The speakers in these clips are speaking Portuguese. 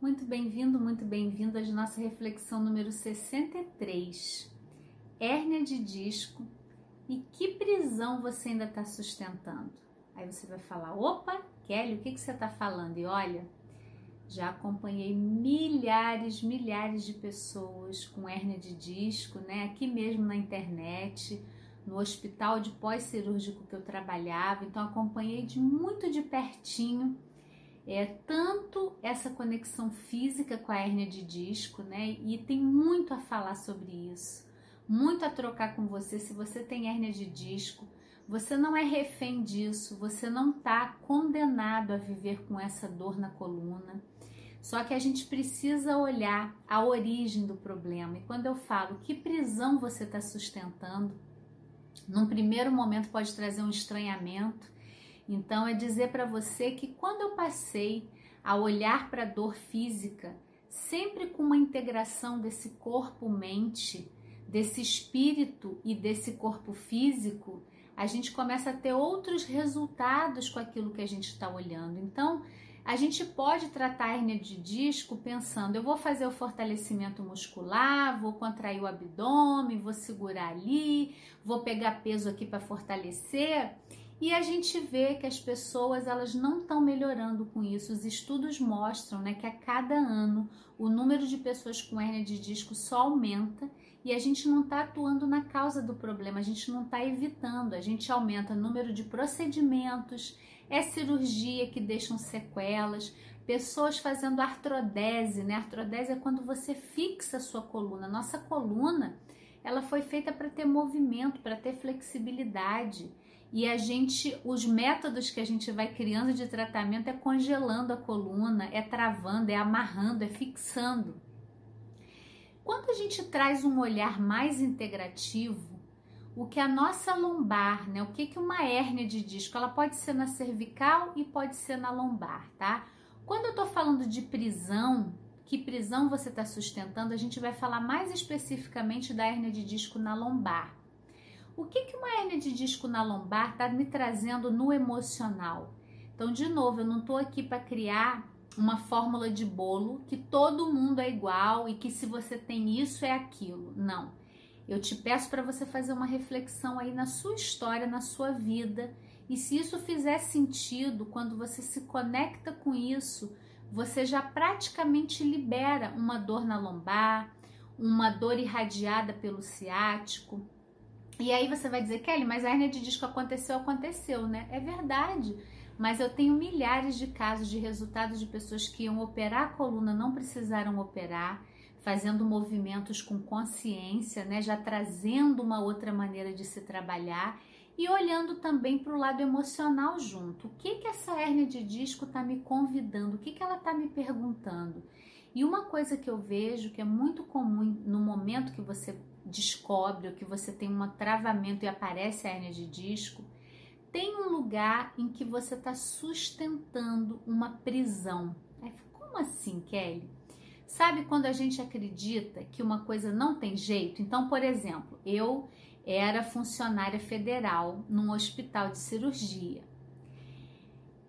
Muito bem-vindo, muito bem-vindo à nossa reflexão número 63. Hérnia de disco e que prisão você ainda está sustentando? Aí você vai falar: opa, Kelly, o que, que você está falando? E olha, já acompanhei milhares, milhares de pessoas com hérnia de disco, né? Aqui mesmo na internet, no hospital de pós-cirúrgico que eu trabalhava, então acompanhei de muito de pertinho é tanto essa conexão física com a hérnia de disco, né? E tem muito a falar sobre isso, muito a trocar com você. Se você tem hérnia de disco, você não é refém disso, você não está condenado a viver com essa dor na coluna. Só que a gente precisa olhar a origem do problema. E quando eu falo que prisão você está sustentando, num primeiro momento pode trazer um estranhamento então, é dizer para você que quando eu passei a olhar para a dor física, sempre com uma integração desse corpo-mente, desse espírito e desse corpo físico, a gente começa a ter outros resultados com aquilo que a gente está olhando. Então, a gente pode tratar a hernia de disco pensando: eu vou fazer o fortalecimento muscular, vou contrair o abdômen, vou segurar ali, vou pegar peso aqui para fortalecer. E a gente vê que as pessoas elas não estão melhorando com isso. Os estudos mostram né, que a cada ano o número de pessoas com hernia de disco só aumenta e a gente não está atuando na causa do problema, a gente não está evitando, a gente aumenta o número de procedimentos, é cirurgia que deixam sequelas, pessoas fazendo artrodese, né? Artrodese é quando você fixa a sua coluna. Nossa coluna, ela foi feita para ter movimento, para ter flexibilidade. E a gente, os métodos que a gente vai criando de tratamento é congelando a coluna, é travando, é amarrando, é fixando. Quando a gente traz um olhar mais integrativo, o que a nossa lombar, né? O que que uma hérnia de disco, ela pode ser na cervical e pode ser na lombar, tá? Quando eu tô falando de prisão, que prisão você está sustentando, a gente vai falar mais especificamente da hérnia de disco na lombar. O que, que uma hernia de disco na lombar está me trazendo no emocional? Então, de novo, eu não estou aqui para criar uma fórmula de bolo que todo mundo é igual e que se você tem isso é aquilo. Não. Eu te peço para você fazer uma reflexão aí na sua história, na sua vida. E se isso fizer sentido, quando você se conecta com isso, você já praticamente libera uma dor na lombar, uma dor irradiada pelo ciático, e aí você vai dizer, Kelly, mas a hernia de disco aconteceu, aconteceu, né? É verdade. Mas eu tenho milhares de casos de resultados de pessoas que iam operar a coluna, não precisaram operar, fazendo movimentos com consciência, né? Já trazendo uma outra maneira de se trabalhar e olhando também para o lado emocional junto. O que que essa hernia de disco está me convidando? O que que ela está me perguntando? E uma coisa que eu vejo que é muito comum no momento que você descobre ou que você tem um travamento e aparece a hernia de disco, tem um lugar em que você está sustentando uma prisão. como assim, Kelly? Sabe quando a gente acredita que uma coisa não tem jeito? Então, por exemplo, eu era funcionária federal num hospital de cirurgia.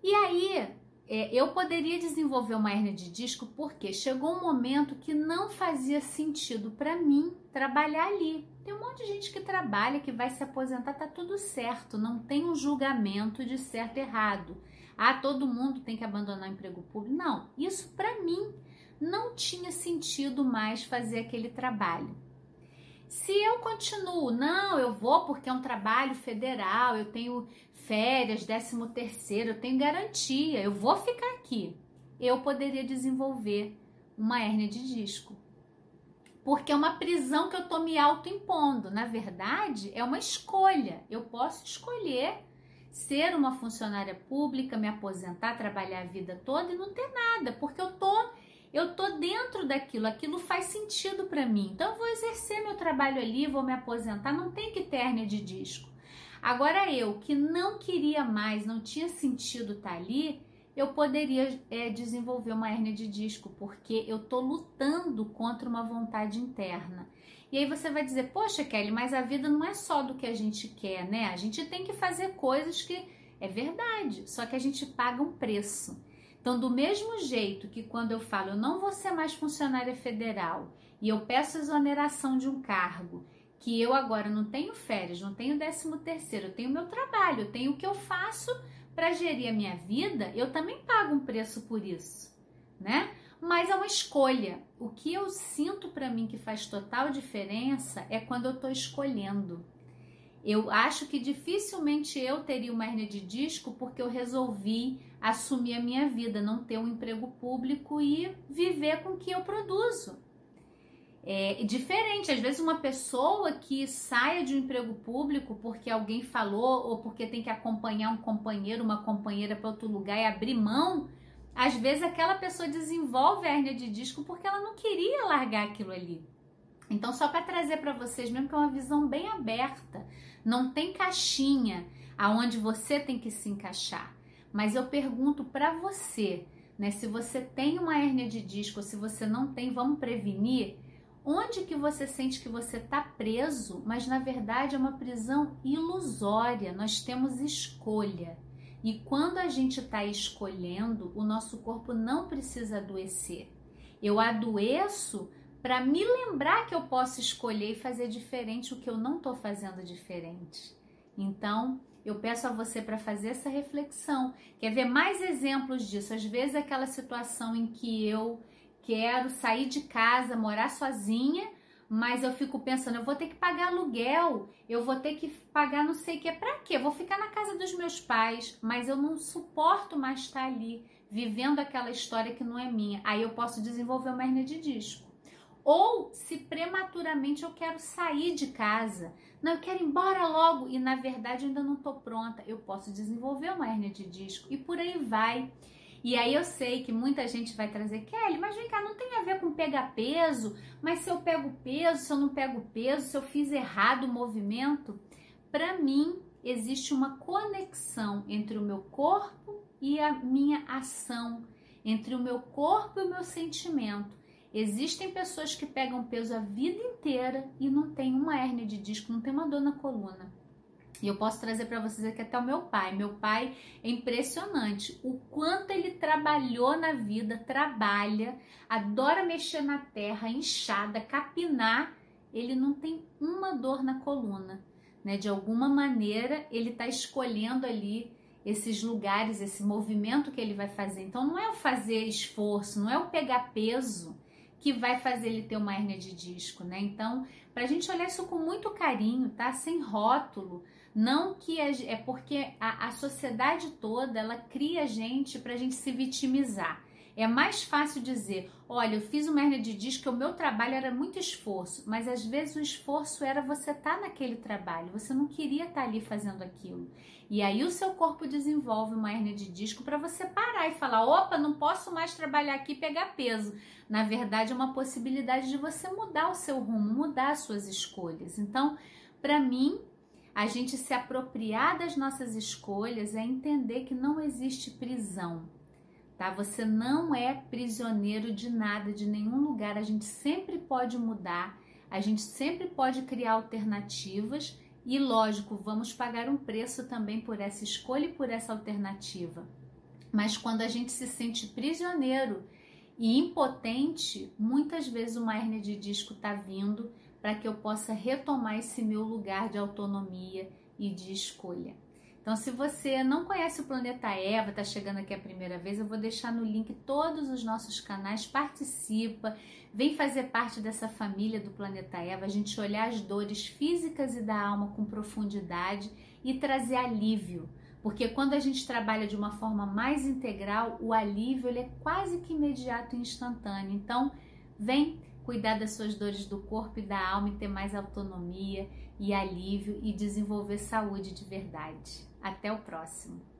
E aí é, eu poderia desenvolver uma hernia de disco porque chegou um momento que não fazia sentido para mim trabalhar ali. Tem um monte de gente que trabalha, que vai se aposentar, tá tudo certo, não tem um julgamento de certo e errado. Ah, todo mundo tem que abandonar o emprego público. Não, isso para mim não tinha sentido mais fazer aquele trabalho. Se eu continuo, não, eu vou porque é um trabalho federal, eu tenho férias, décimo terceiro, eu tenho garantia, eu vou ficar aqui. Eu poderia desenvolver uma hérnia de disco. Porque é uma prisão que eu estou me autoimpondo. Na verdade, é uma escolha. Eu posso escolher ser uma funcionária pública, me aposentar, trabalhar a vida toda e não ter nada, porque eu tô eu tô dentro daquilo, aquilo faz sentido para mim. Então eu vou exercer meu trabalho ali, vou me aposentar, não tem que hérnia de disco. Agora eu que não queria mais, não tinha sentido estar tá ali, eu poderia é, desenvolver uma hérnia de disco, porque eu tô lutando contra uma vontade interna. E aí você vai dizer, poxa, Kelly, mas a vida não é só do que a gente quer, né? A gente tem que fazer coisas que é verdade, só que a gente paga um preço. Então, do mesmo jeito que quando eu falo eu não vou ser mais funcionária federal e eu peço exoneração de um cargo, que eu agora não tenho férias, não tenho décimo terceiro, eu tenho meu trabalho, eu tenho o que eu faço para gerir a minha vida, eu também pago um preço por isso, né? Mas é uma escolha. O que eu sinto para mim que faz total diferença é quando eu estou escolhendo. Eu acho que dificilmente eu teria uma hernia de disco porque eu resolvi assumir a minha vida, não ter um emprego público e viver com o que eu produzo. É diferente, às vezes uma pessoa que saia de um emprego público porque alguém falou ou porque tem que acompanhar um companheiro, uma companheira para outro lugar e abrir mão, às vezes aquela pessoa desenvolve a hernia de disco porque ela não queria largar aquilo ali. Então, só para trazer para vocês mesmo que é uma visão bem aberta, não tem caixinha aonde você tem que se encaixar. Mas eu pergunto para você, né, se você tem uma hérnia de disco, se você não tem, vamos prevenir. Onde que você sente que você está preso, mas na verdade é uma prisão ilusória. Nós temos escolha. E quando a gente está escolhendo, o nosso corpo não precisa adoecer. Eu adoeço para me lembrar que eu posso escolher e fazer diferente o que eu não estou fazendo diferente. Então, eu peço a você para fazer essa reflexão. Quer ver mais exemplos disso? Às vezes, aquela situação em que eu quero sair de casa, morar sozinha, mas eu fico pensando, eu vou ter que pagar aluguel, eu vou ter que pagar não sei o que, para quê? Vou ficar na casa dos meus pais, mas eu não suporto mais estar ali, vivendo aquela história que não é minha. Aí eu posso desenvolver uma hernia de disco. Ou se prematuramente eu quero sair de casa, não, eu quero ir embora logo. E na verdade ainda não estou pronta, eu posso desenvolver uma hernia de disco. E por aí vai. E aí eu sei que muita gente vai trazer, Kelly, mas vem cá, não tem a ver com pegar peso, mas se eu pego peso, se eu não pego peso, se eu fiz errado o movimento, para mim existe uma conexão entre o meu corpo e a minha ação, entre o meu corpo e o meu sentimento. Existem pessoas que pegam peso a vida inteira e não tem uma hérnia de disco, não tem uma dor na coluna. E eu posso trazer para vocês aqui até o meu pai. Meu pai é impressionante o quanto ele trabalhou na vida, trabalha, adora mexer na terra, inchada, capinar. Ele não tem uma dor na coluna, né? De alguma maneira ele está escolhendo ali esses lugares, esse movimento que ele vai fazer. Então não é o fazer esforço, não é o pegar peso que vai fazer ele ter uma hérnia de disco, né? Então, para a gente olhar isso com muito carinho, tá? Sem rótulo. Não que a, é porque a, a sociedade toda ela cria a gente para a gente se vitimizar. É mais fácil dizer, olha, eu fiz uma hernia de disco, o meu trabalho era muito esforço, mas às vezes o esforço era você estar tá naquele trabalho, você não queria estar tá ali fazendo aquilo. E aí o seu corpo desenvolve uma hernia de disco para você parar e falar, opa, não posso mais trabalhar aqui e pegar peso. Na verdade, é uma possibilidade de você mudar o seu rumo, mudar as suas escolhas. Então, para mim, a gente se apropriar das nossas escolhas é entender que não existe prisão tá? Você não é prisioneiro de nada, de nenhum lugar. A gente sempre pode mudar, a gente sempre pode criar alternativas e, lógico, vamos pagar um preço também por essa escolha e por essa alternativa. Mas quando a gente se sente prisioneiro e impotente, muitas vezes uma hernia de disco está vindo para que eu possa retomar esse meu lugar de autonomia e de escolha. Então, se você não conhece o Planeta Eva, está chegando aqui a primeira vez, eu vou deixar no link todos os nossos canais, participa, vem fazer parte dessa família do Planeta Eva, a gente olhar as dores físicas e da alma com profundidade e trazer alívio. Porque quando a gente trabalha de uma forma mais integral, o alívio ele é quase que imediato e instantâneo. Então, vem cuidar das suas dores do corpo e da alma e ter mais autonomia e alívio e desenvolver saúde de verdade. Até o próximo!